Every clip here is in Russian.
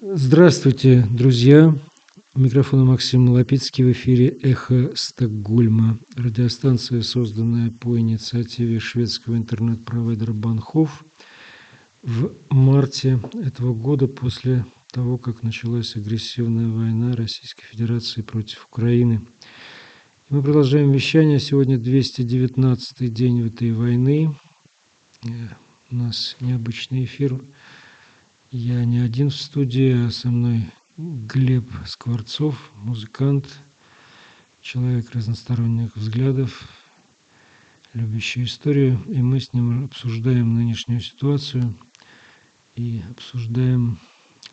Здравствуйте, друзья. У микрофона Максим Лапицкий в эфире «Эхо Стокгольма». Радиостанция, созданная по инициативе шведского интернет-провайдера Банхов в марте этого года после того, как началась агрессивная война Российской Федерации против Украины. И мы продолжаем вещание. Сегодня 219 день этой войны. Э, у нас необычный эфир. Я не один в студии, а со мной Глеб Скворцов, музыкант, человек разносторонних взглядов, любящий историю. И мы с ним обсуждаем нынешнюю ситуацию и обсуждаем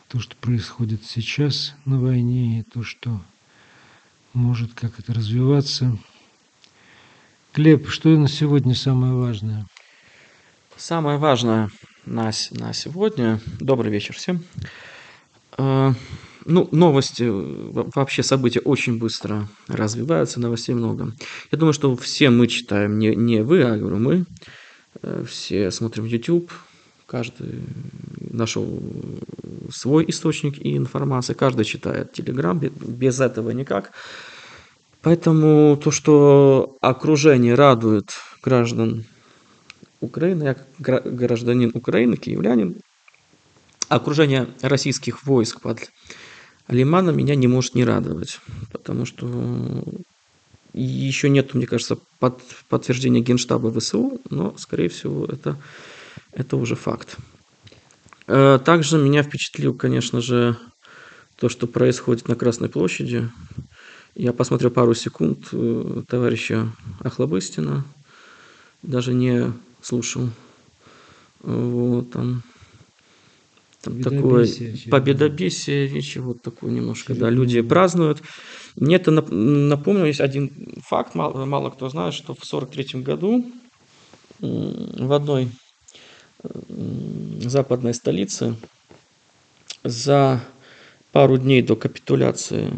то, что происходит сейчас на войне, и то, что может как это развиваться. Глеб, что на сегодня самое важное? Самое важное на, на сегодня. Добрый вечер всем. Э, ну, новости, вообще события очень быстро развиваются, новостей много. Я думаю, что все мы читаем, не, не вы, а говорю мы, э, все смотрим YouTube, каждый нашел свой источник и информации, каждый читает Telegram, без этого никак. Поэтому то, что окружение радует граждан Украины, я как гражданин Украины, киевлянин, окружение российских войск под Лиманом меня не может не радовать, потому что еще нет, мне кажется, под, подтверждения Генштаба ВСУ, но, скорее всего, это, это уже факт. Э, также меня впечатлил, конечно же, то, что происходит на Красной площади. Я посмотрел пару секунд э, товарища Охлобыстина, даже не слушал. Вот там, там такое победобесие, вещи вот такое немножко, да, люди празднуют. Мне это напомнил, есть один факт, мало, мало кто знает, что в 43 году в одной западной столице за пару дней до капитуляции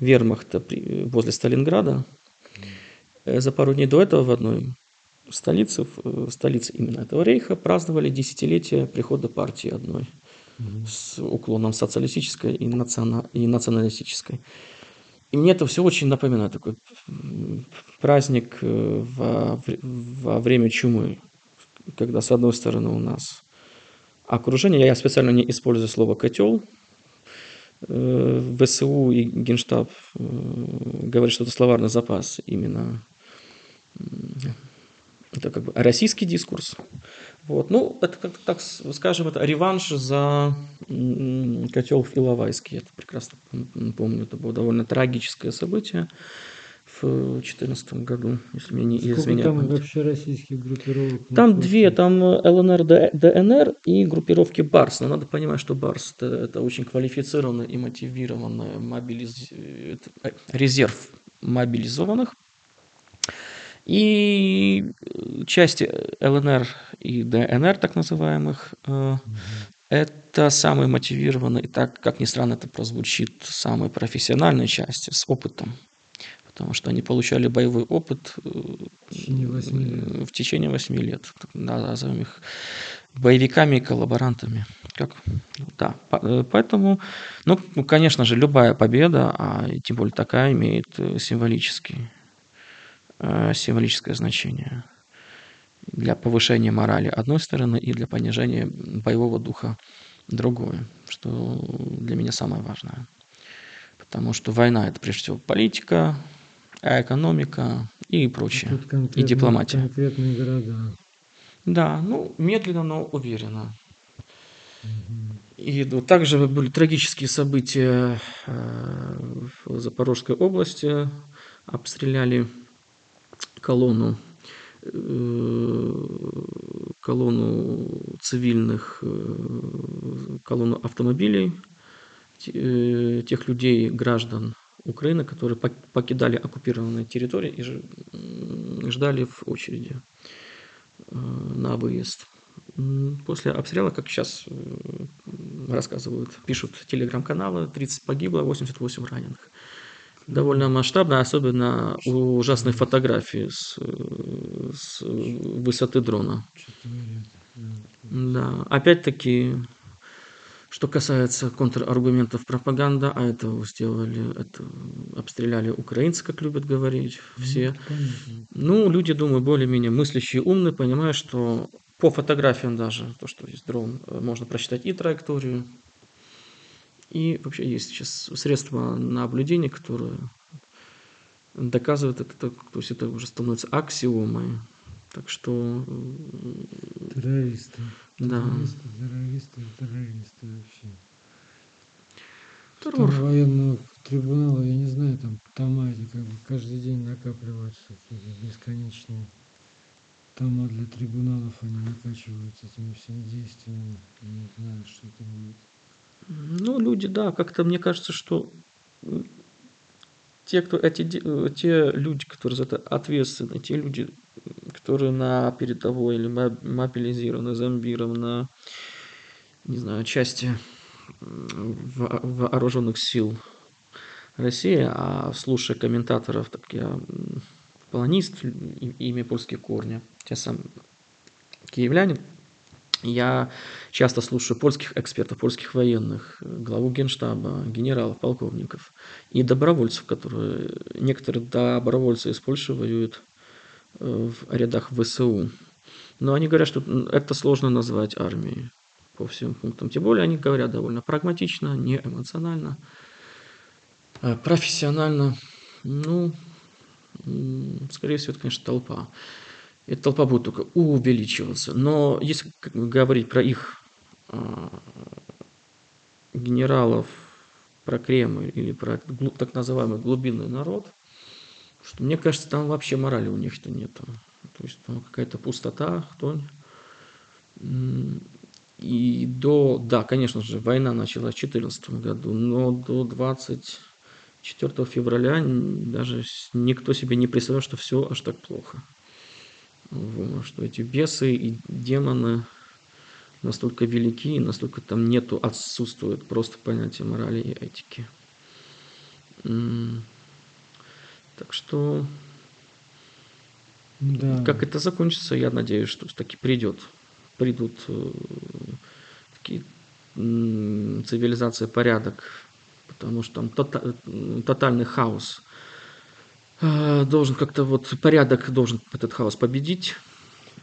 вермахта возле Сталинграда, э, за пару дней до этого в одной столице, в э, столице именно этого рейха праздновали десятилетие прихода партии одной с уклоном социалистической и, национа, и националистической. И мне это все очень напоминает такой праздник э, во, во время чумы, когда с одной стороны у нас окружение, я специально не использую слово котел, э, ВСУ и Генштаб говорят, что это словарный запас именно это как бы российский дискурс. Вот. Ну, это, как так скажем, это реванш за котел в Иловайске. Я это прекрасно помню. Это было довольно трагическое событие в 2014 году, если мне не Сколько изменяет там память. вообще российских группировок? Там две, там ЛНР, ДНР и группировки БАРС. Но надо понимать, что БАРС это, это очень квалифицированный и мотивированный мобилиз... Э, резерв мобилизованных и э, части ЛНР и ДНР, так называемых, mm-hmm. это самые мотивированные, так, как ни странно это прозвучит, самые профессиональные части с опытом. Потому что они получали боевой опыт э, в течение 8 лет. В течение 8 лет. Назовем их боевиками и коллаборантами. Как? Да. Поэтому, ну, конечно же, любая победа, а тем более такая, имеет символический Э, символическое значение для повышения морали одной стороны и для понижения боевого духа другое, что для меня самое важное. Потому что война это прежде всего политика, а экономика и прочее, и дипломатия. Конкретные города. Да, ну медленно, но уверенно. И ну, также были трагические события э, в Запорожской области. Обстреляли колонну э, колонну цивильных, э, колонну автомобилей, э, тех людей, граждан Украины, которые покидали оккупированные территории и ждали в очереди на выезд. После обстрела, как сейчас рассказывают, пишут телеграм-каналы, 30 погибло, 88 раненых довольно масштабно, особенно ужасные фотографии с, с высоты дрона. Да, опять-таки Что касается контраргументов пропаганда, а это сделали, это обстреляли украинцы, как любят говорить все. Ну, люди, думаю, более-менее мыслящие, умные, понимают, что по фотографиям даже, то, что есть дрон, э, можно просчитать и траекторию, и вообще есть сейчас средства наблюдения, которые доказывают это, то есть это уже становится аксиомой. Так что... Террористы. Да. Террористы, террористы, террористы вообще. Террор. Там военного трибунала, я не знаю, там тома эти как бы каждый день накапливаются какие-то бесконечные тома для трибуналов, они накачиваются этими всеми действиями. Не знаю, что это будет. Ну, люди, да, как-то мне кажется, что те, кто эти, э, те люди, которые за это ответственны, те люди, которые на передовой или мобилизированы, зомбированы, не знаю, части вооруженных сил России, а слушая комментаторов, так я полонист, имя польские корни, те самые киевляне, я часто слушаю польских экспертов, польских военных, главу генштаба, генералов, полковников и добровольцев, которые, некоторые добровольцы из Польши воюют э, в рядах ВСУ. Но они говорят, что это сложно назвать армией по всем пунктам. Тем более они говорят довольно прагматично, не эмоционально, а профессионально. Ну, скорее всего, это, конечно, толпа эта толпа будет только увеличиваться. Но если говорить про их а, генералов, про Кремль или про так называемый глубинный народ, что мне кажется, там вообще морали у них-то нету. То есть там какая-то пустота, хтонь. И до, да, конечно же, война началась в 2014 году, но до 24 февраля даже никто себе не представлял, что все аж так плохо что эти бесы и демоны настолько велики, и настолько там нету, отсутствует просто понятие морали и этики. Так что, да. как это закончится, я надеюсь, что таки придет. Придут э, такие цивилизация, порядок, потому что там тотальный хаос Э, должен как-то вот порядок должен этот хаос победить.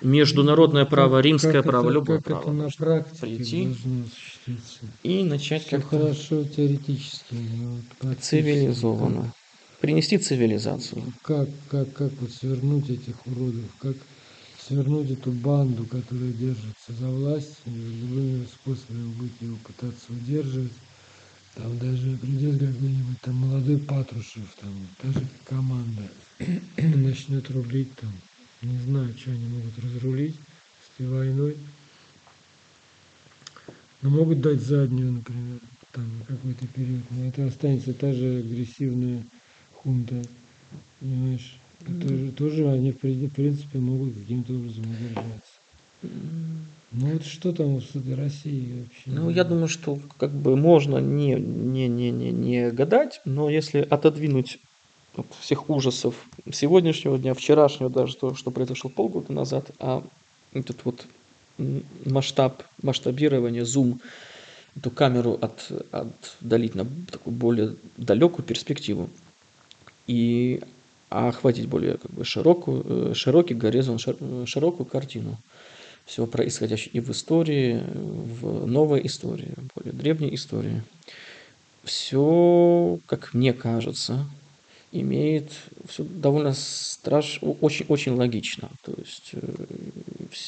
Международное право, римское как право, это, любое как право. Это на практике прийти и начать как хорошо теоретически. Вот, цивилизованно. Как, Принести цивилизацию. Как, как, как вот свернуть этих уродов, как свернуть эту банду, которая держится за власть, любыми способами будет его пытаться удерживать там даже придет какой-нибудь там молодой Патрушев, там, даже команда начнет рулить там, не знаю, что они могут разрулить с этой войной. Но могут дать заднюю, например, там какой-то период. Но это останется та же агрессивная хунта, понимаешь? Это тоже они, в принципе, могут каким-то образом удержаться. Ну вот что там с этой Россией вообще? Ну, я думаю, что как бы можно не, не, не, не, не гадать, но если отодвинуть от всех ужасов сегодняшнего дня, вчерашнего даже, то, что произошло полгода назад, а этот вот масштаб, масштабирование, зум, эту камеру от, отдалить на такую более далекую перспективу и охватить более как бы, широкую, э, широкий горизонт, широкую картину – всего происходящего и в истории, в новой истории, более древней истории. Все, как мне кажется, имеет все довольно страш, очень, очень логично. То есть э,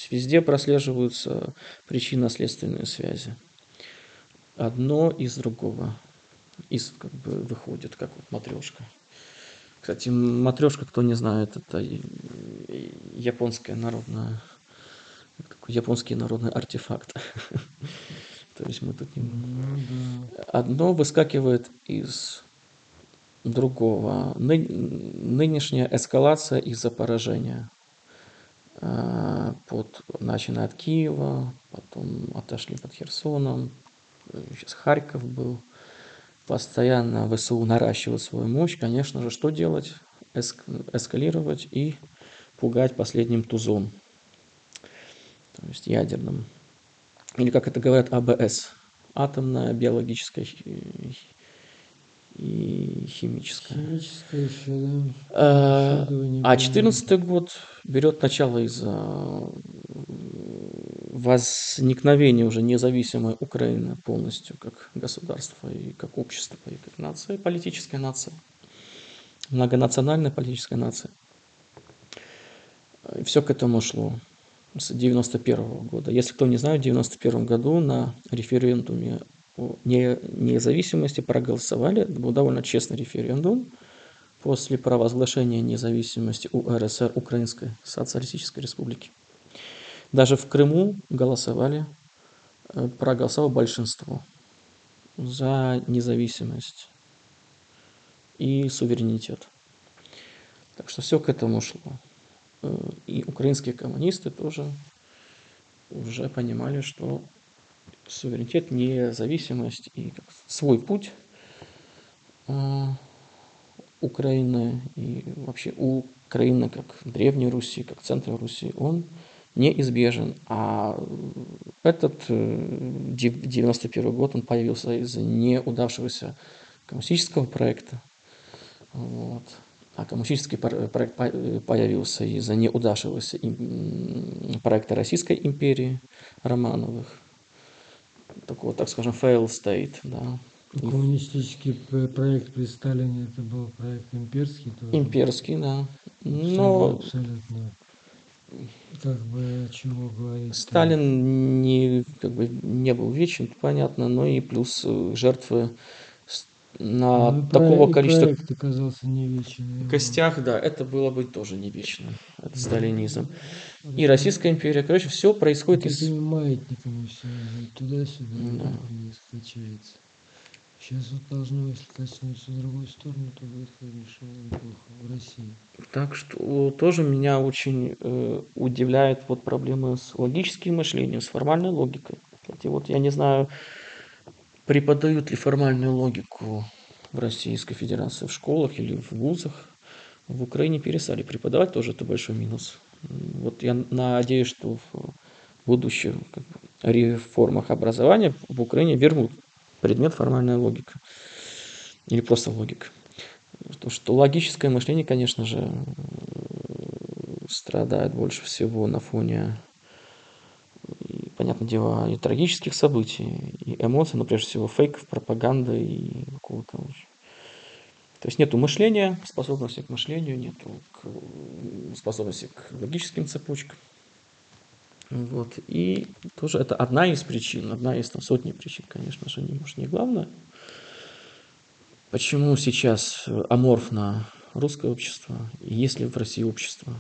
везде прослеживаются причинно-следственные связи. Одно из другого. Из как бы выходит, как вот матрешка. Кстати, матрешка, кто не знает, это японская народная такой японский народный артефакт. То есть мы тут не... Ну Одно выскакивает из другого. Ны... Нынешняя эскалация из-за поражения. А, под, начиная от Киева, потом отошли под Херсоном, сейчас Харьков был. Постоянно ВСУ наращивает свою мощь. Конечно же, что делать? Эск... Эскалировать и пугать последним тузом то есть ядерным. Или как это говорят, АБС, атомная, биологическая и химическая. Химическая еще, да. А Исследования а были. 14 год берет начало из а, возникновения уже независимой Украины полностью как государства и как общества, и как нация, политическая нация, многонациональная политическая нация. И все к этому шло с 91 года. Если кто не знает, в 91 году на референдуме о не- независимости проголосовали. Это был довольно честный референдум после провозглашения независимости УРСР, Украинской Социалистической Республики. Даже в Крыму голосовали, э, проголосовало большинство за независимость и суверенитет. Так что все к этому шло. Э, И украинские коммунисты тоже уже понимали, что суверенитет, независимость и свой путь э, Украины и вообще Украины как Древней Руси, как центра Руси, он неизбежен. А этот э, дев- 91 год, он появился из неудавшегося коммунистического проекта. Вот. А коммунистический проект по- появился из-за неудавшегося проекта Российской империи Романовых. Такого, так скажем, fail state, да. Коммунистический проект при Сталине это был проект имперский. тоже. Имперский, да. Но абсолютно. Как бы чего говорить. Сталин не, как бы, не был вечен, понятно, но и плюс э, жертвы на Ну, такого и количества проект оказался не вечен. костях, да, это было бы тоже не вечно. Это сталинизм. И Российская империя, короче, все происходит из... Маятниками все туда-сюда Да. скачается. Сейчас вот должно, если коснуться в другую сторону, то будет, конечно, неплохо в России. Так что тоже меня очень э, удивляет вот проблемы с логическим мышлением, с формальной логикой. Кстати, вот я не знаю, преподают ли формальную логику в Российской Федерации в школах или в вузах. В Украине перестали преподавать, тоже это большой минус. Вот я надеюсь, что в будущих как бы, реформах образования в Украине вернут предмет формальная логика. Или просто логика. Потому что логическое мышление, конечно же, страдает больше всего на фоне, и, понятное дело, и трагических событий, и эмоций, но прежде всего фейков, пропаганды и какого-то То есть нету мышления, способности к мышлению, нету к, способности к логическим цепочкам. Вот. И тоже это одна из причин, одна из там, сотни причин, конечно же, не, может, не главная. Почему сейчас э, аморфно русское общество, и есть ли в России общество?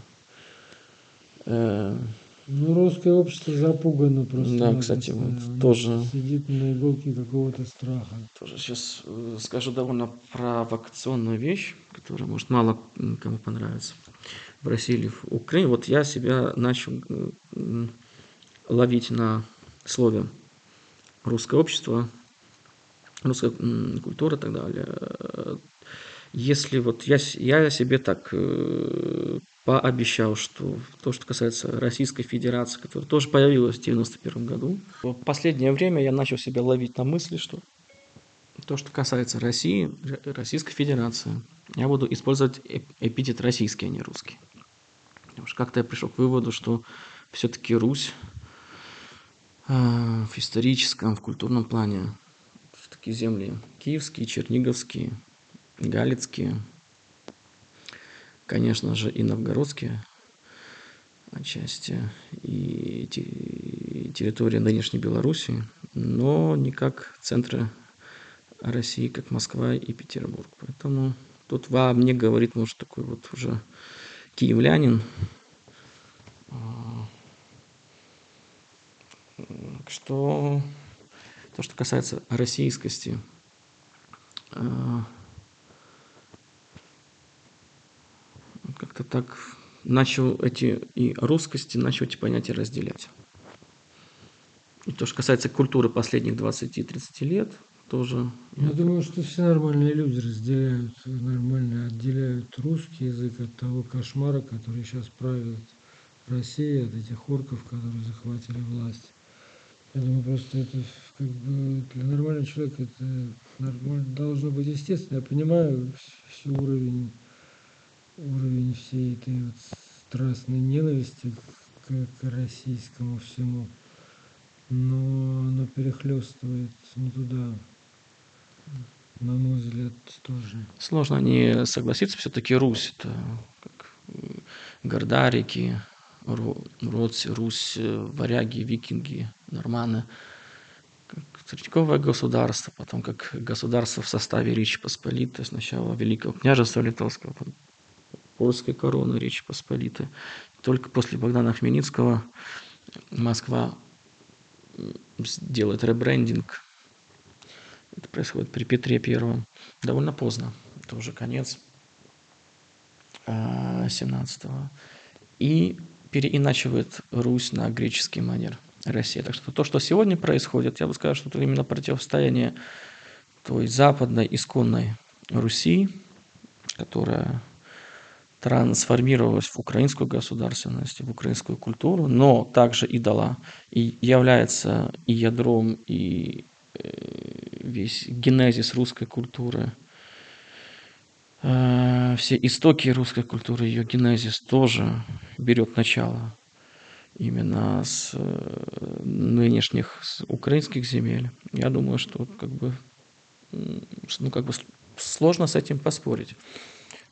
Ну, русское общество запугано просто. Да, кстати, вот тоже. Сидит на иголке какого-то страха. Тоже сейчас э, скажу довольно провокационную вещь, которая, может, мало кому понравится в России или в Украине. Вот я себя начал ловить на слове русское общество, русская культура и так далее. Э, Если вот я, я себе так э, пообещал, что то, что касается Российской Федерации, которая тоже появилась в 91 году, в последнее время я начал себя ловить на мысли, что то, что касается России, Российской Федерации, я буду использовать эп- эпитет российский, а не русский. Потому что как-то я пришел к выводу, что все-таки Русь э, в историческом, в культурном плане, такие земли киевские, черниговские, галицкие, конечно же, и новгородские отчасти, и те- территория нынешней Белоруссии, но не как центры России, как Москва и Петербург. Поэтому тут во мне говорит, может, такой вот уже киевлянин. А, Что то, что касается российскости, как-то так начал эти и русскости, начал эти понятия разделять. И то, что касается культуры последних 20-30 лет, тоже Я думаю, что все нормальные люди разделяют, нормально отделяют русский язык от того кошмара, который сейчас правит Россией, от этих орков, которые захватили власть. Я думаю, просто это как бы для нормального человека это нормально, должно быть естественно. Я понимаю все уровень, уровень всей этой вот страстной ненависти к, к российскому всему, но оно перехлестывает не туда, на мой взгляд, тоже. Сложно не согласиться, все-таки Русь это как Гордарики, Русь, Русь, варяги, викинги, норманы, как царьковое государство, потом как государство в составе Речи Посполитой, сначала Великого княжества Литовского, польской короны Речи Посполитой. Только после Богдана Хмельницкого Москва делает ребрендинг. Это происходит при Петре Первом. Довольно поздно. Это уже конец 17 а, И переиначивает Русь на греческий манер Россия. Так что то, что сегодня происходит, я бы сказал, что это именно противостояние той западной исконной Руси, которая трансформировалась в украинскую государственность, в украинскую культуру, но также и дала, и является и ядром, и э, весь генезис русской культуры, э, все истоки русской культуры, ее генезис тоже берет начало именно с э, нынешних с украинских земель. Я думаю, что как бы, ну, как бы сложно с этим поспорить.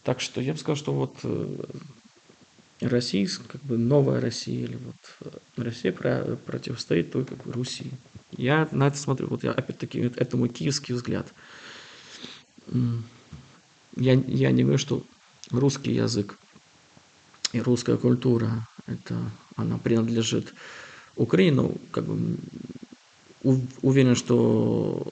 Так что я бы сказал, что вот э, Россия, как бы новая Россия, или вот э, Россия про, противостоит той как бы Руси. Я на это смотрю, вот я опять-таки, это мой киевский взгляд. Я, я не говорю, что русский язык и русская культура, это она принадлежит Украине, ну, как бы уверен, что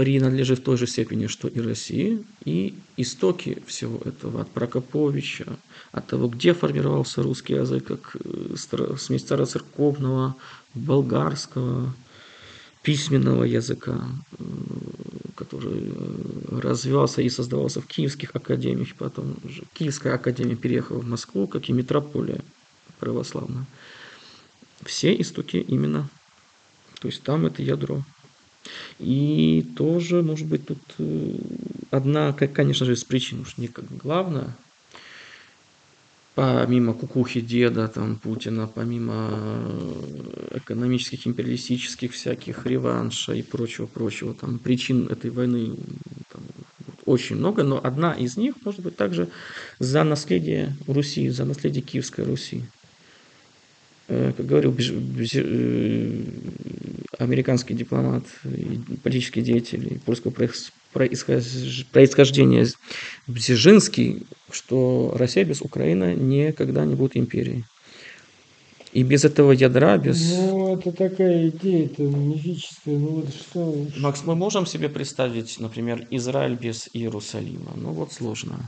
принадлежит в той же степени, что и России, и истоки всего этого от Прокоповича, от того, где формировался русский язык, как э, смесь староцерковного, болгарского, письменного языка, э, который э, развивался и создавался в киевских академиях, потом уже Киевская академия переехала в Москву, как и метрополия православная. Все истоки именно, то есть там это ядро и тоже, может быть, тут э, одна, конечно же, из причин, уж не как главная, помимо кукухи деда, там, Путина, помимо э, экономических, империалистических всяких реванша и прочего-прочего, там, причин этой войны там, очень много, но одна из них, может быть, также за наследие Руси, за наследие Киевской Руси. Э, как говорил американский дипломат, политический деятель польского происхождения Бзижинский, что Россия без Украины никогда не будет империей. И без этого ядра, без... Ну, это такая идея, это мифическая, ну вот что... Макс, мы можем себе представить, например, Израиль без Иерусалима? Ну вот сложно.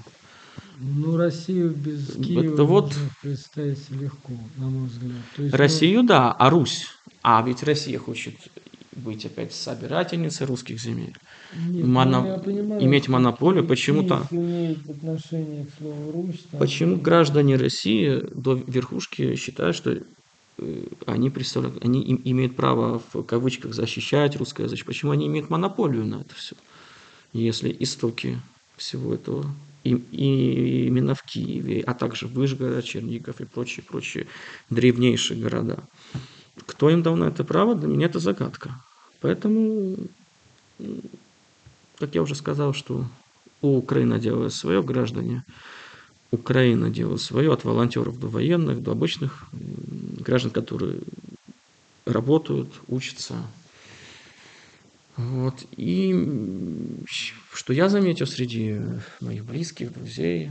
Ну, Россию без Киева это вот... представить легко, на мой взгляд. То есть, Россию, ну... да, а Русь? А ведь Россия хочет быть опять собирательницей русских земель. Нет, Моно... ну, понимаю, иметь монополию, почему-то... Русь. Там... Почему граждане России до верхушки считают, что э, они представляют, они им, имеют право в кавычках защищать русское язык? Почему они имеют монополию на это все? Если истоки всего этого и, и именно в Киеве, а также Выжгород, Чернигов и прочие-прочие древнейшие города. Кто им дал на это право, для меня это загадка. Поэтому, как я уже сказал, что у Украины делает свое, граждане Украина делает свое, от волонтеров до военных, до обычных граждан, которые работают, учатся, вот. И что я заметил среди моих близких, друзей,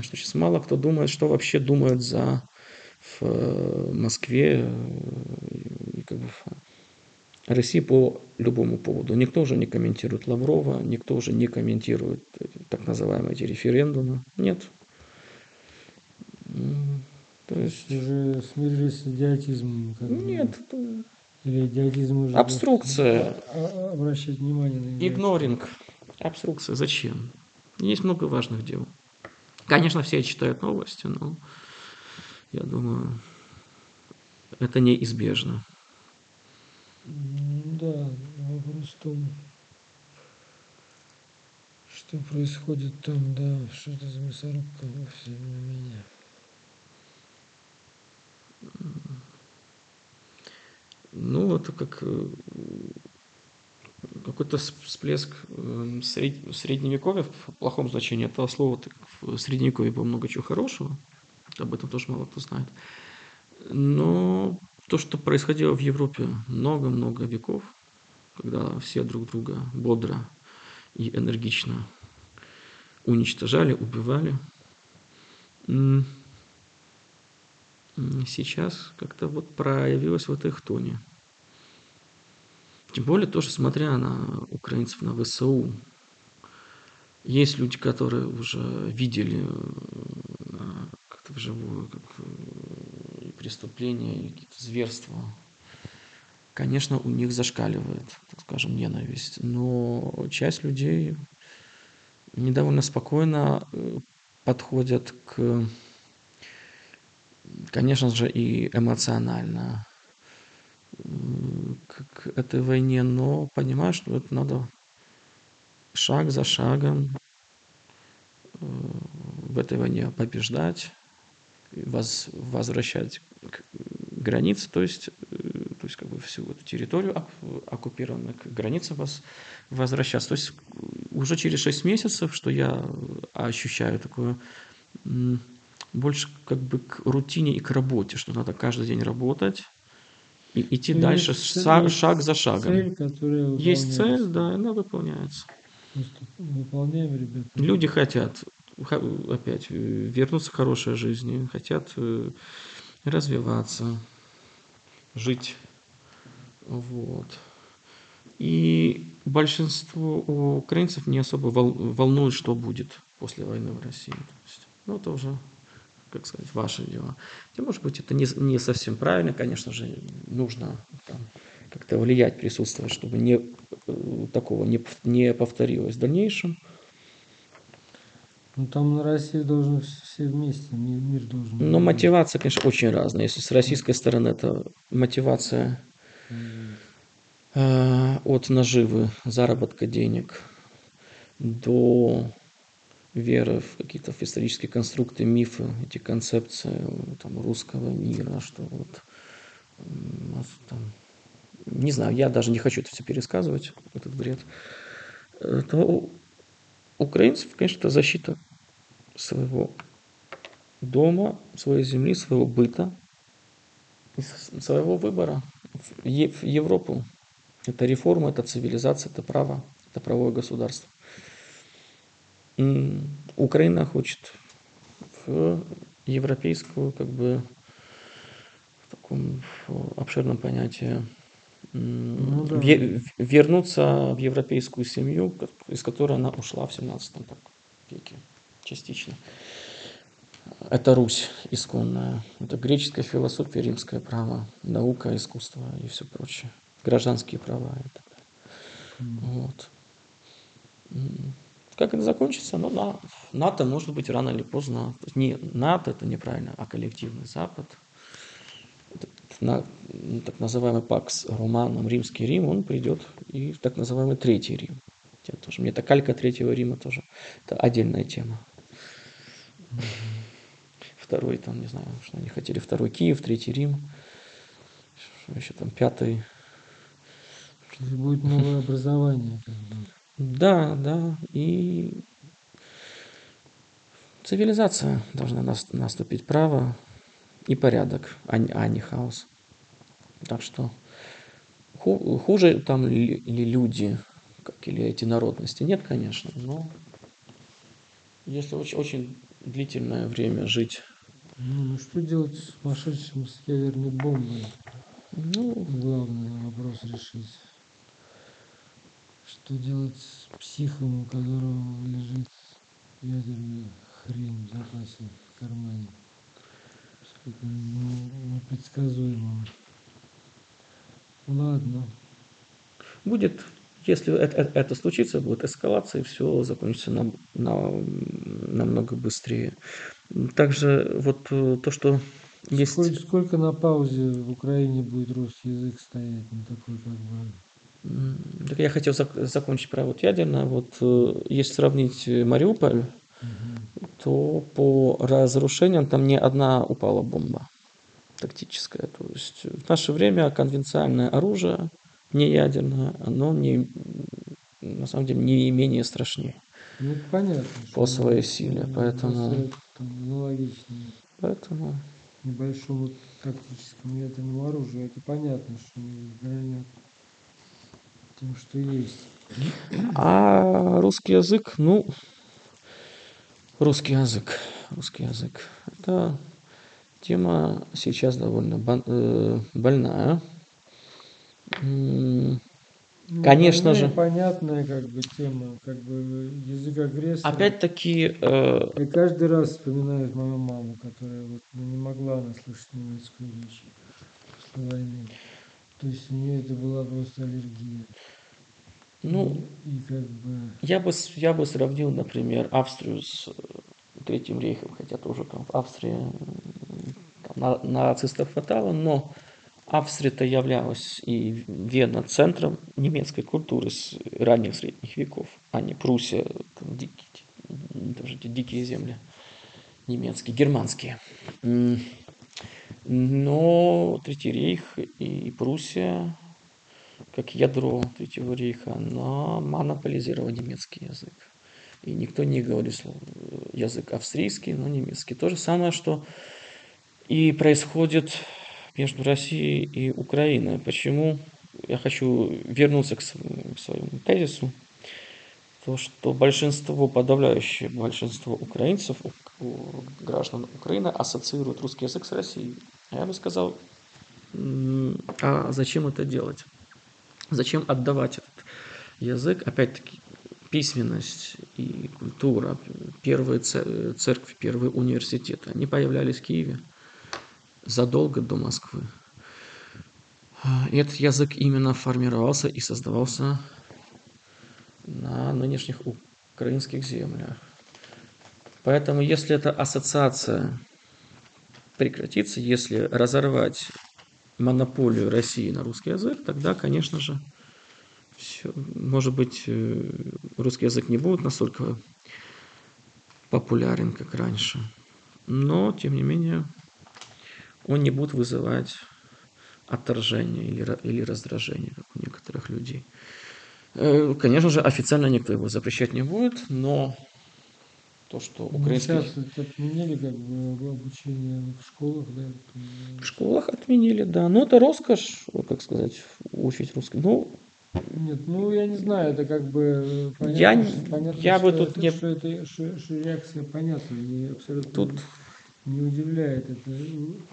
что сейчас мало кто думает, что вообще думают за в э, Москве э, и как бы России по любому поводу. Никто уже не комментирует Лаврова, никто уже не комментирует так называемые эти референдумы. Нет. То есть... Уже смирились с идиотизмом? Нет. Или идиотизм уже... Обструкция. Обращать внимание на идиотизм. Игноринг. Обструкция. Зачем? Есть много важных дел. Конечно, все читают новости, но я думаю, это неизбежно. да, вопрос в том, что происходит там, да, что это за мясорубка вовсе не меня. Ну, это как э, какой-то всплеск э, сред... средневековья в плохом значении этого слова. Так в средневековье было много чего хорошего. Об этом тоже мало кто знает. Но то, что происходило в Европе много-много веков, когда все друг друга бодро и энергично уничтожали, убивали, сейчас как-то вот проявилось в этой хтоне. Тем более тоже смотря на украинцев на ВСУ. Есть люди, которые уже видели э, как-то вживую как и преступления, и какие-то зверства. Конечно, у них зашкаливает, так скажем, ненависть. Но часть людей недовольно спокойно э, подходят к, конечно же, и эмоционально к этой войне, но понимаю, что это надо шаг за шагом э, в этой войне побеждать, воз, возвращать к границе, то есть, э, то есть как бы всю эту территорию оккупированную к границе вас возвращаться. То есть уже через 6 месяцев, что я ощущаю такое больше как бы к рутине и к работе, что надо каждый день работать, и идти ну, дальше шаг, шаг за шагом. Цель, которая есть цель, да, она выполняется. выполняем, ребята. Люди хотят опять вернуться к хорошей жизни, хотят э, развиваться, жить. Вот. И большинство украинцев не особо волнует, что будет после войны в России. То есть, ну, это уже как сказать, ваши дела. И, может быть, это не, не совсем правильно, конечно же, нужно там, как-то влиять, присутствовать, чтобы не, э, такого не, не повторилось в дальнейшем. Ну, там на России должны все вместе, мир, мир должен... Но мотивация, конечно, очень разная. Если с российской стороны это мотивация э, от наживы, заработка денег до вера в какие-то в исторические конструкты, мифы, эти концепции там, русского мира, что вот там, не знаю, я даже не хочу это все пересказывать, этот бред, э, то украинцев, конечно, это защита своего дома, своей земли, своего быта, своего выбора в Европу. Это реформа, это цивилизация, это право, это правое государство. Украина хочет в европейскую, как бы, в таком обширном понятии, ну, да. вернуться в европейскую семью, из которой она ушла в 17 веке частично. Это Русь исконная. Это греческая философия, римское право, наука, искусство и все прочее. Гражданские права и так далее. Mm. Вот. Как это закончится? Ну да, НАТО может быть рано или поздно. Не НАТО это неправильно, а коллективный Запад. На, так называемый Пакс Романом, Римский Рим, он придет и так называемый Третий Рим. Это тоже, мне это калька Третьего Рима тоже. Это отдельная тема. Второй там, не знаю, что они хотели. Второй Киев, Третий Рим. Еще там, пятый. Будет новое образование. Как бы. Да, да. И цивилизация должна наступить право и порядок, а, а не хаос. Так что хуже там или люди, как или эти народности, нет, конечно, но если очень, очень длительное время жить. Ну, ну что делать с сумасшедшим с ядерной бомбой? Ну, главный вопрос решить. Что делать с психом, у которого лежит ядерная хрень в запасе в кармане? Что-то непредсказуемо. Ладно. Будет, если это, это, это случится, будет эскалация, и все закончится на, на, намного быстрее. Также вот э, то, что есть... Сколько, сколько на паузе в Украине будет русский язык стоять, на такой как бы Так я хотел зак- закончить про вот ядерное. Вот э, если сравнить Мариуполь, то по разрушениям там не одна упала бомба тактическое. То есть в наше время конвенциональное оружие, не ядерное, оно не, на самом деле не менее страшнее. Ну, понятно. По своей силе, поэтому... Аналогичнее. Поэтому... Небольшому тактическому ядерному оружию, это понятно, что они гранят тем, что есть. А русский язык, ну, русский язык, русский язык, это Тема сейчас довольно э, больная. Ну, Конечно же. Понятная как бы тема, как бы язык агрессора. Опять-таки... Э... Я каждый раз вспоминаю мою маму, которая вот, ну, не могла она слышать немецкую речь после войны. То есть у нее это была просто аллергия. Ну, и, как бы... я, бы, я бы сравнил, например, Австрию с Третьим рейхом, хотя тоже там в Австрии там, нацистов хватало, но Австрия-то являлась и Вена центром немецкой культуры с ранних средних веков, а не Пруссия, там, дикие, даже эти дикие земли немецкие, германские. Но Третий рейх и Пруссия, как ядро Третьего рейха, она монополизировала немецкий язык и никто не говорит язык австрийский, но немецкий. То же самое, что и происходит между Россией и Украиной. Почему я хочу вернуться к своему тезису, то, что большинство, подавляющее большинство украинцев, граждан Украины, ассоциируют русский язык с Россией. А я бы сказал, а зачем это делать? Зачем отдавать этот язык? Опять-таки, письменность и культура, первые церкви, первые университеты, они появлялись в Киеве задолго до Москвы. И этот язык именно формировался и создавался на нынешних украинских землях. Поэтому если эта ассоциация прекратится, если разорвать монополию России на русский язык, тогда, конечно же, все, может быть, э, русский язык не будет настолько популярен, как раньше. Но, тем не менее, он не будет вызывать отторжение или, или раздражение, как у некоторых людей. Э, конечно же, официально никто его запрещать не будет, но то, что ну, украинский... Сейчас это отменили как бы обучение в школах, да? В школах отменили, да. Но это роскошь, как сказать, учить русский. Ну, нет, ну я не знаю, это как бы понятно, я, понятно, я что, бы тут это, не... что это что, что реакция понятна, мне абсолютно тут... не удивляет эта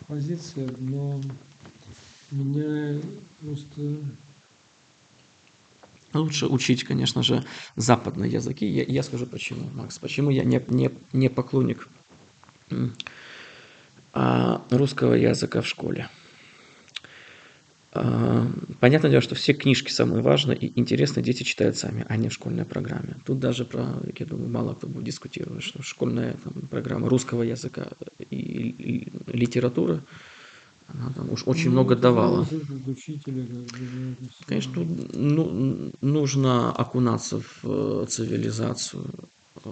позиция, но меня просто Лучше учить, конечно же, западные языки. Я, я скажу почему, Макс. Почему я не, не, не поклонник а, русского языка в школе. А, понятное дело, что все книжки самые важные и интересные дети читают сами, а не в школьной программе. Тут даже про, я думаю, мало кто будет дискутировать, что школьная там, программа русского языка и, и литературы, она там уж очень ну, много давала. Учителя, Конечно, ну, нужно окунаться в э, цивилизацию э,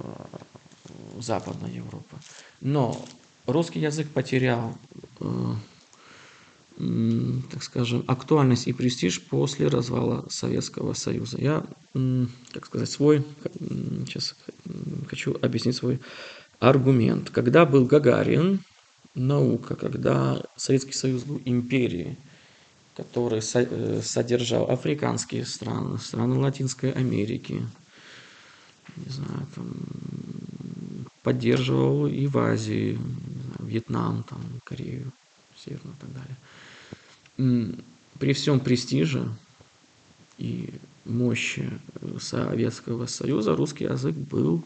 Западной Европы. Но русский язык потерял э, так скажем, актуальность и престиж после развала Советского Союза. Я, так сказать, свой, сейчас хочу объяснить свой аргумент. Когда был Гагарин, наука, когда Советский Союз был империей, который э, содержал африканские страны, страны Латинской Америки, не знаю, там, поддерживал и в Азии, Вьетнам, там, Корею, Северную и так далее. При всем престиже и мощи Советского Союза русский язык был,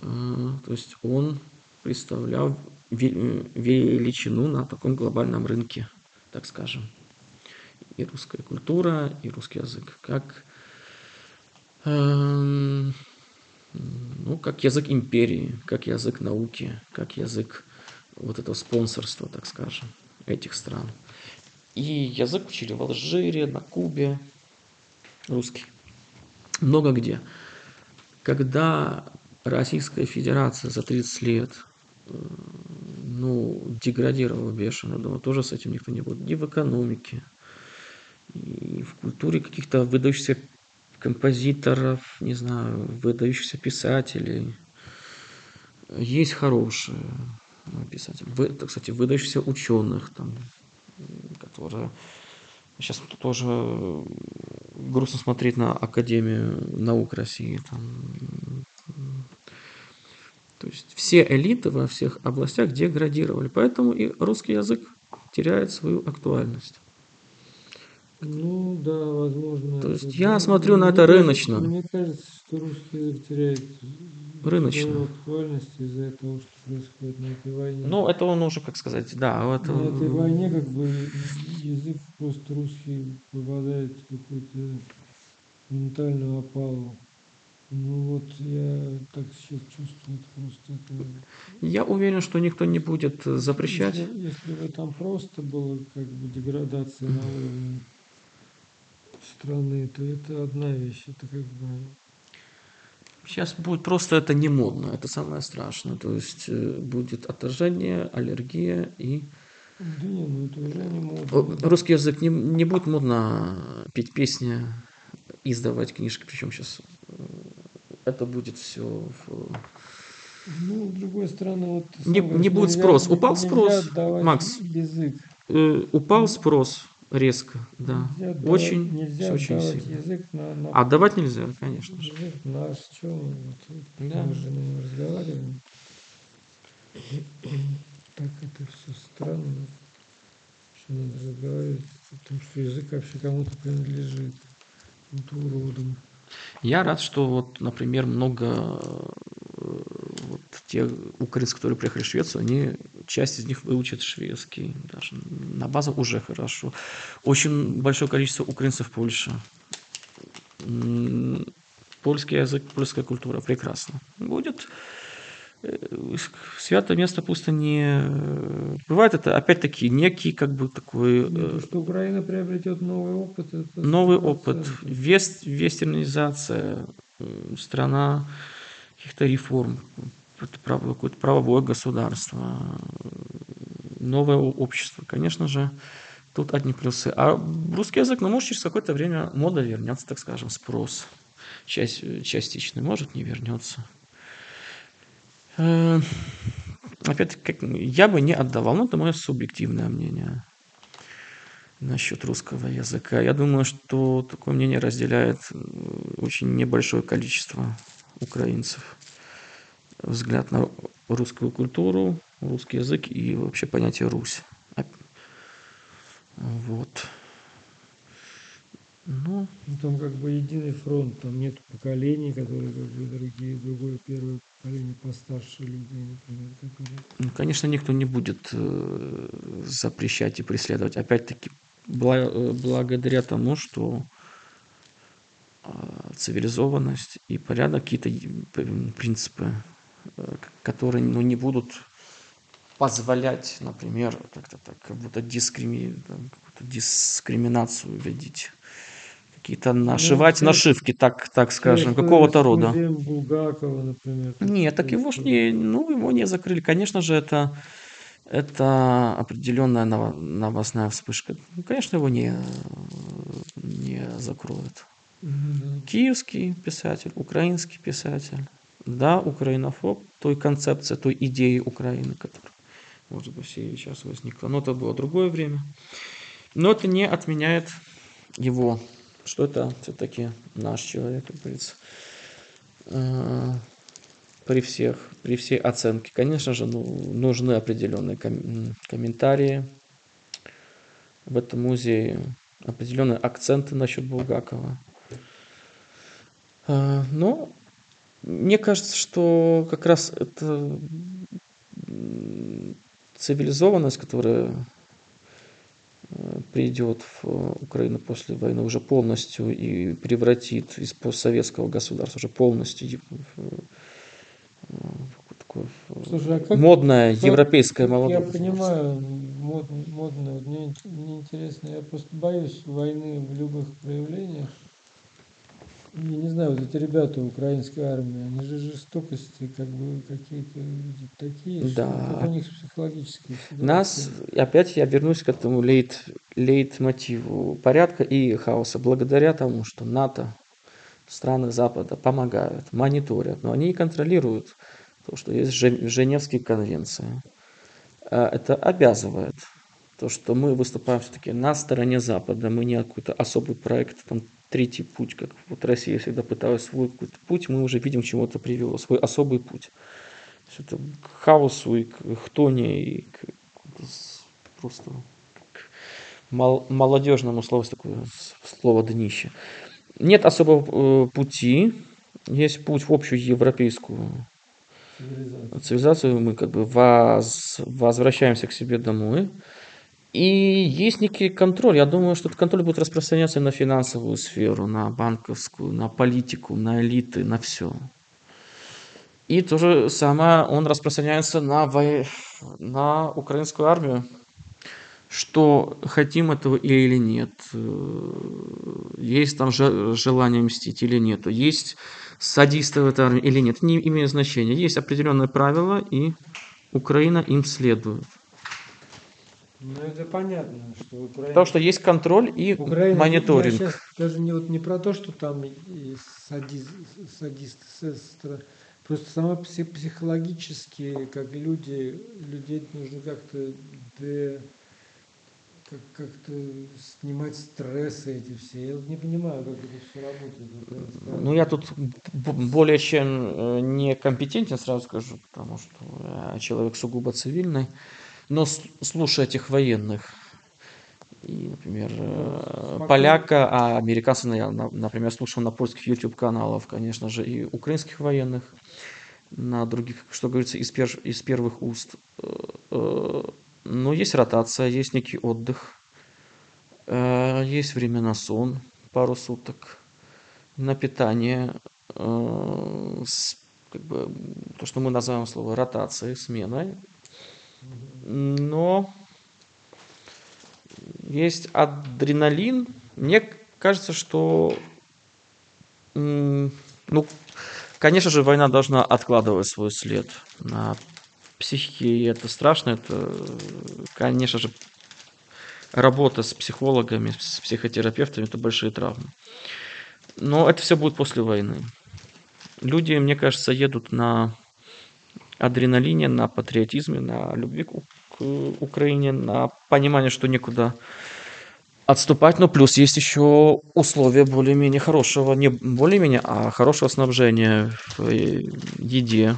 э, то есть он представлял величину на таком глобальном рынке, так скажем. И русская культура, и русский язык, как, эм, ну, как язык империи, как язык науки, как язык вот этого спонсорства, так скажем, этих стран. И язык учили в Алжире, на Кубе. русский. Много где. Когда Российская Федерация за 30 лет э, ну, деградировала бешено, думаю, тоже с этим никто не будет. И в экономике, и в культуре каких-то выдающихся композиторов, не знаю, выдающихся писателей. Есть хорошие писатели. Вы, кстати, выдающихся ученых, там, которые сейчас тоже грустно смотреть на Академию наук России. Там, то есть все элиты во всех областях деградировали. Поэтому и русский язык теряет свою актуальность. Ну да, возможно. То есть я смотрю на это рыночно. Мне кажется, что русский язык теряет рыночно. актуальность из-за того, что происходит на этой войне. Ну, это он уже, как сказать, да. Это... На этой войне как бы язык просто русский попадает в какую-то ментальную опалу. Ну вот я так сейчас чувствую, просто это... Я уверен, что никто не будет запрещать. Если, если бы там просто было как бы деградация на уровне страны, то это одна вещь, это как бы Сейчас будет просто это не модно, это самое страшное. То есть э, будет отторжение, аллергия и... Да не, ну это уже не модно. Русский язык не, не будет модно петь песни, издавать книжки, причем сейчас э, это будет все в... Ну, с другой стороны, вот... Не, не будет спрос. Упал спрос, Макс? Язык. Э, упал спрос Резко, да. Нельзя очень, давать, нельзя очень давать сильно. язык на, на... А давать нельзя, конечно же. Язык наш, что мы, вот, Да. мы же не разговариваем. Так это все странно. Что надо разговаривать о том, что язык вообще кому-то принадлежит. Вот уродом. Я рад, что вот, например, много э, вот те украинцы, которые приехали в Швецию, они часть из них выучат шведский, даже на базу уже хорошо. Очень большое количество украинцев в Польше. Польский язык, польская культура прекрасно. Будет святое место пусто не... э, Бывает это, опять-таки, некий, как бы, такой... Нет, э, то, что Украина приобретет новый опыт, это новый 100%. опыт, вест, вестернизация, э, страна каких-то реформ, какое-то правовое государство, э, новое общество. Конечно же, тут одни плюсы. А русский язык, ну, может, через какое-то время мода вернется, так скажем, спрос. Часть, э, частичный, может, не вернется. Э, как- я бы не отдавал, но это мое субъективное мнение насчет русского языка. Я думаю, что такое мнение разделяет э, очень небольшое количество украинцев. Взгляд на русскую культуру, русский язык и вообще понятие Русь. Вот. Ну, Ну, там как бы единый фронт, там нет поколений, которые как бы другие, другое первое поколение постарше людей, например, которые... ну, конечно, никто не будет э, запрещать и преследовать. Опять-таки, э, благодаря тому, что э, цивилизованность и порядок, какие-то принципы, э, которые ну, не будут позволять, например, как-то так, как будто дискрими, там, какую-то дискриминацию вводить. Какие-то нашивать те- нашивки, так, так скажем, какого-то рода. Булгакова, например. Нет, так его ж не, ну, его не закрыли. Конечно же, это, это определенная ново- новостная вспышка. Ну, конечно, его не, не закроют. Да. Киевский писатель, украинский писатель. Да, украинофоб той концепции, той идеи Украины, которая, может быть, сейчас возникла. Но это было другое время. Но это не отменяет его, что это все-таки наш человек, как говорится. Э, При всех, при всей оценке, конечно же, ну, нужны определенные ком- комментарии в этом музее, определенные акценты насчет Булгакова. А, Но мне кажется, что как раз это цивилизованность, которая э, придет в э, Украину после войны уже полностью и превратит из постсоветского государства уже полностью э, такое в Слушай, а как- модное как- европейское молодое Я понимаю, мод, модно, вот мне, мне интересно, я просто боюсь войны в любых проявлениях. я не знаю, вот эти ребята украинской армии, они же жестокости как бы какие-то такие, что Да. как у них психологические ситуации. Нас, опять я вернусь к этому лейт, лейт-мотиву порядка и хаоса. Благодаря тому, что НАТО, страны Запада помогают, мониторят, но они и контролируют то, что есть Жен- Женевские конвенции. А Это обязывает то, что мы выступаем все-таки на стороне Запада, мы не какой-то особый проект, там, третий путь, как вот Россия всегда пыталась свой какой-то путь, мы уже видим, чему это привело, свой особый путь. Всё это к хаосу и к хтоне, и к просто молодежному слову такое слово днище. Нет особого э, пути, есть путь в общую европейскую Цивилизация. цивилизацию, мы как бы воз- возвращаемся к себе домой. И есть некий контроль. Я думаю, что этот контроль будет распространяться на финансовую сферу, на банковскую, на политику, на элиты, на все. И то же самое он распространяется на, вой- на украинскую армию. Что хотим этого или нет, э, есть там же- желание мстить или нет, есть садисты в этой армии или нет, не имеет значения. Есть определенные правила, и Украина им следует. Ну это понятно, что Украина... Потому что есть контроль и Украина, мониторинг. Я сейчас даже не, вот не про то, что там садист, садист сестра, просто сама пси- психологически, как люди, людей нужно как-то как, как-то снимать стрессы эти все. Я вот не понимаю, как это все работает. Ну, я тут б- более чем э, некомпетентен, сразу скажу, потому что я человек сугубо цивильный. Но с- слушая этих военных, и, например, э, поляка, а американца, я, на- например, слушал на польских YouTube-каналов, конечно же, и украинских военных, на других, что говорится, из, пер- из первых уст. Э, э, Но есть ротация, есть некий отдых, э, есть время на сон, пару суток, на питание, э, как бы, то, что мы называем слово ротацией, сменой. Но есть адреналин. Мне кажется, что, ну, конечно же, война должна откладывать свой след на психике, и это страшно. Это, конечно же, работа с психологами, с психотерапевтами – это большие травмы. Но это все будет после войны. Люди, мне кажется, едут на адреналине, на патриотизме, на любви к Украине, на понимание, что некуда отступать. Но плюс есть еще условия более-менее хорошего, не более-менее, а хорошего снабжения в э, еде,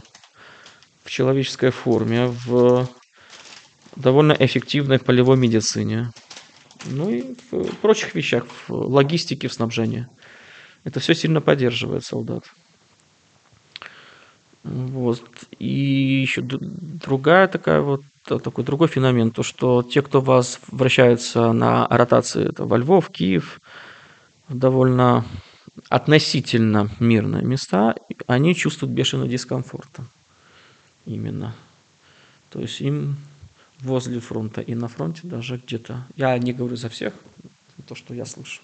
в человеческой форме, в довольно эффективной полевой медицине. Ну и в прочих вещах, в логистике, в снабжении. Это все сильно поддерживает солдат. Вот. И еще другая такая вот та- такой другой феномен, то что те, кто вас вращаются на ротации, это во Львов, Киев, довольно относительно мирные места, они чувствуют бешеный дискомфорт. Именно. То есть им возле фронта и на фронте даже где-то, я не говорю за всех, то, что я слышу,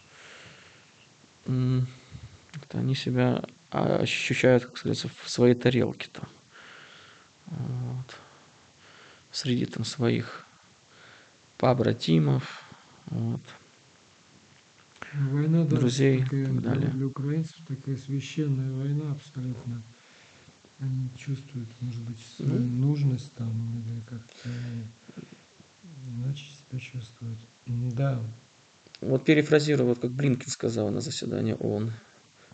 как-то они себя ощущают, как сказать, в своей тарелке там. Вот. Среди там своих побратимов. Вот. Война, друзей и такая, так для- далее. Для украинцев такая священная война абсолютно. Они чувствуют, может быть, свою Ну. нужность там, или как-то иначе себя чувствуют. Да, Вот перефразирую, вот как Блинкин сказал на заседании ООН,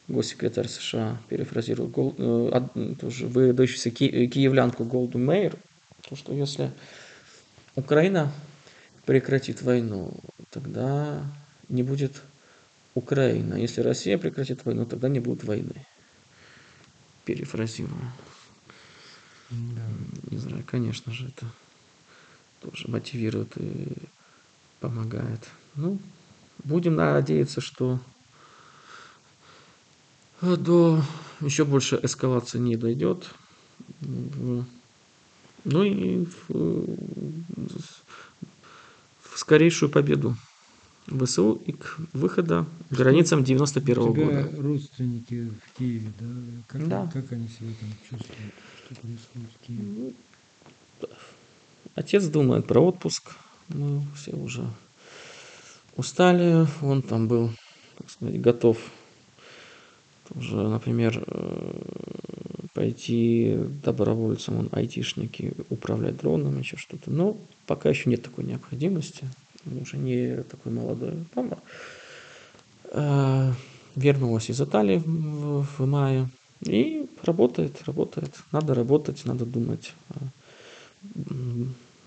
госсекретарь США, перефразирую, Гол- э, тоже выдающуюся ки- э, киевлянку Голду Мейер, то, что если Украина прекратит войну, тогда не будет Украины. А Если Россия прекратит войну, тогда не будет войны. Перефразирую. да. Не знаю, конечно же, это тоже мотивирует и помогает. Ну, будем надеяться, что до еще больше эскалации не дойдет. Ну и в, в скорейшую победу ВСУ и к выхода к границам 91 У тебя года. родственники в Киеве, да? Как, Да. как они себя там чувствуют? Что происходит в Киеве? Ну, Отец думает про отпуск. Мы все уже устали. Он там был, так сказать, готов уже, например, э, пойти добровольцем, он айтишник и управлять дроном, еще что-то. Но пока еще нет такой необходимости. Уже не такой молодой. Мама э, вернулась из Италии в, в мае и работает, работает. Надо работать, надо думать о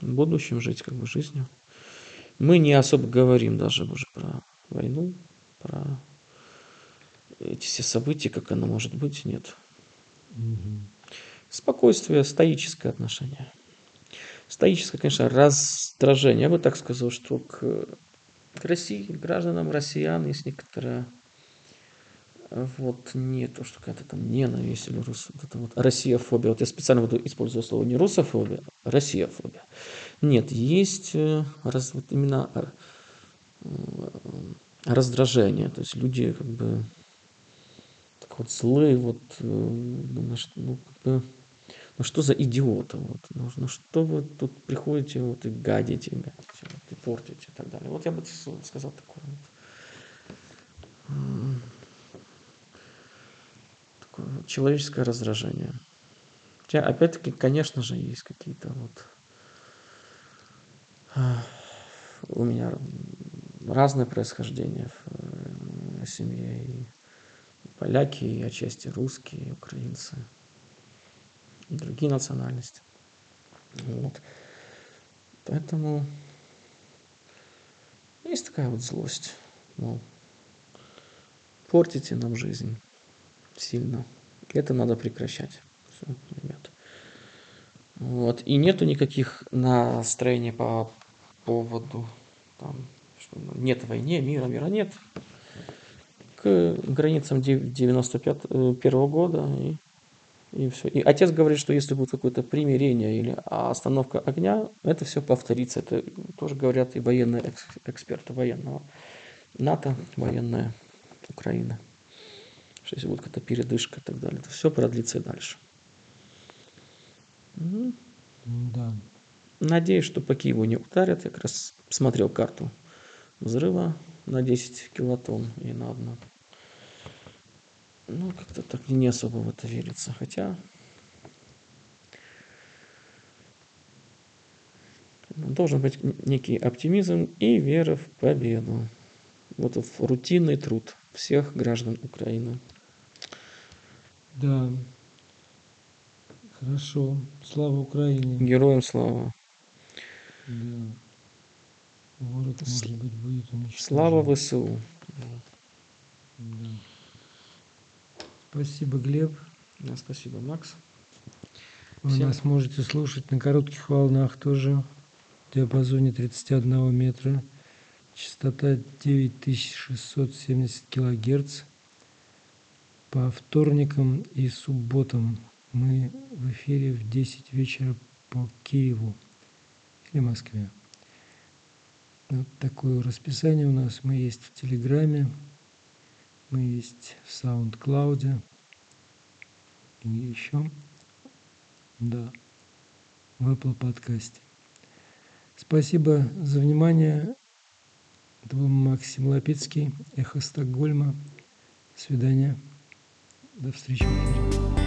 будущем, жить как бы жизнью. Мы не особо говорим даже уже про войну, про эти все события, как оно может быть, нет. Мгм. Спокойствие, стоическое отношение. Стоическое, конечно, раздражение. Я бы так сказал, что к, к России, к гражданам россиян есть некоторая вот не то, что какая-то там ненависть или рус... вот это вот россияфобия. Вот я специально буду использовать слово не русофобия, а россияфобия. Нет, есть э, раз, вот именно э, раздражение. То есть люди как бы так вот злые, вот э, ну как бы ну что за идиоты, вот, ну, ну что вы тут приходите вот и гадите, гадите вот, и портите и так далее. Вот я бы сказал такое вот. Такое вот человеческое раздражение. Хотя, опять-таки, конечно же, есть какие-то вот а, у меня разное происхождение в э, семье, и поляки, и отчасти русские, и украинцы, другие национальности. Вот. Поэтому есть такая вот злость. Мол, портите нам жизнь сильно. Это надо прекращать. Всё, ребята. Вот. И нету никаких настроений по поводу там, что нет войны, мира, мира нет. К границам 95 э, первого года и, и все. И отец говорит, что если будет какое-то примирение или остановка огня, это все повторится. Это тоже говорят и военные экс- эксперты военного НАТО, военная Украина. Что если будет какая-то передышка и так далее, то все продлится и дальше. Да. Надеюсь, что по Киеву не ударят. Я как раз смотрел карту взрыва на 10 килотонн и на одну. Ну, как-то так не особо в это верится. Хотя должен быть некий оптимизм и вера в победу. Вот в рутинный труд всех граждан Украины. Да. Хорошо. Слава Украине. Героям слава. Да. Город, может быть, будет уничтожен. Слава ВСУ. Да. Спасибо, Глеб. Да, спасибо, Макс. Вы Всем- нас можете слушать на коротких волнах тоже в диапазоне 31 метра. Частота 9670 килогерц. По вторникам и субботам мы в эфире в 10 вечера по Киеву или Москве. Вот такое расписание у нас. Мы есть в Телеграме, мы есть в SoundCloud и еще да, в Apple подкасте. Спасибо за внимание. Это был Максим Лапицкий, Эхо Стокгольма. Свидания. До встречи в эфире.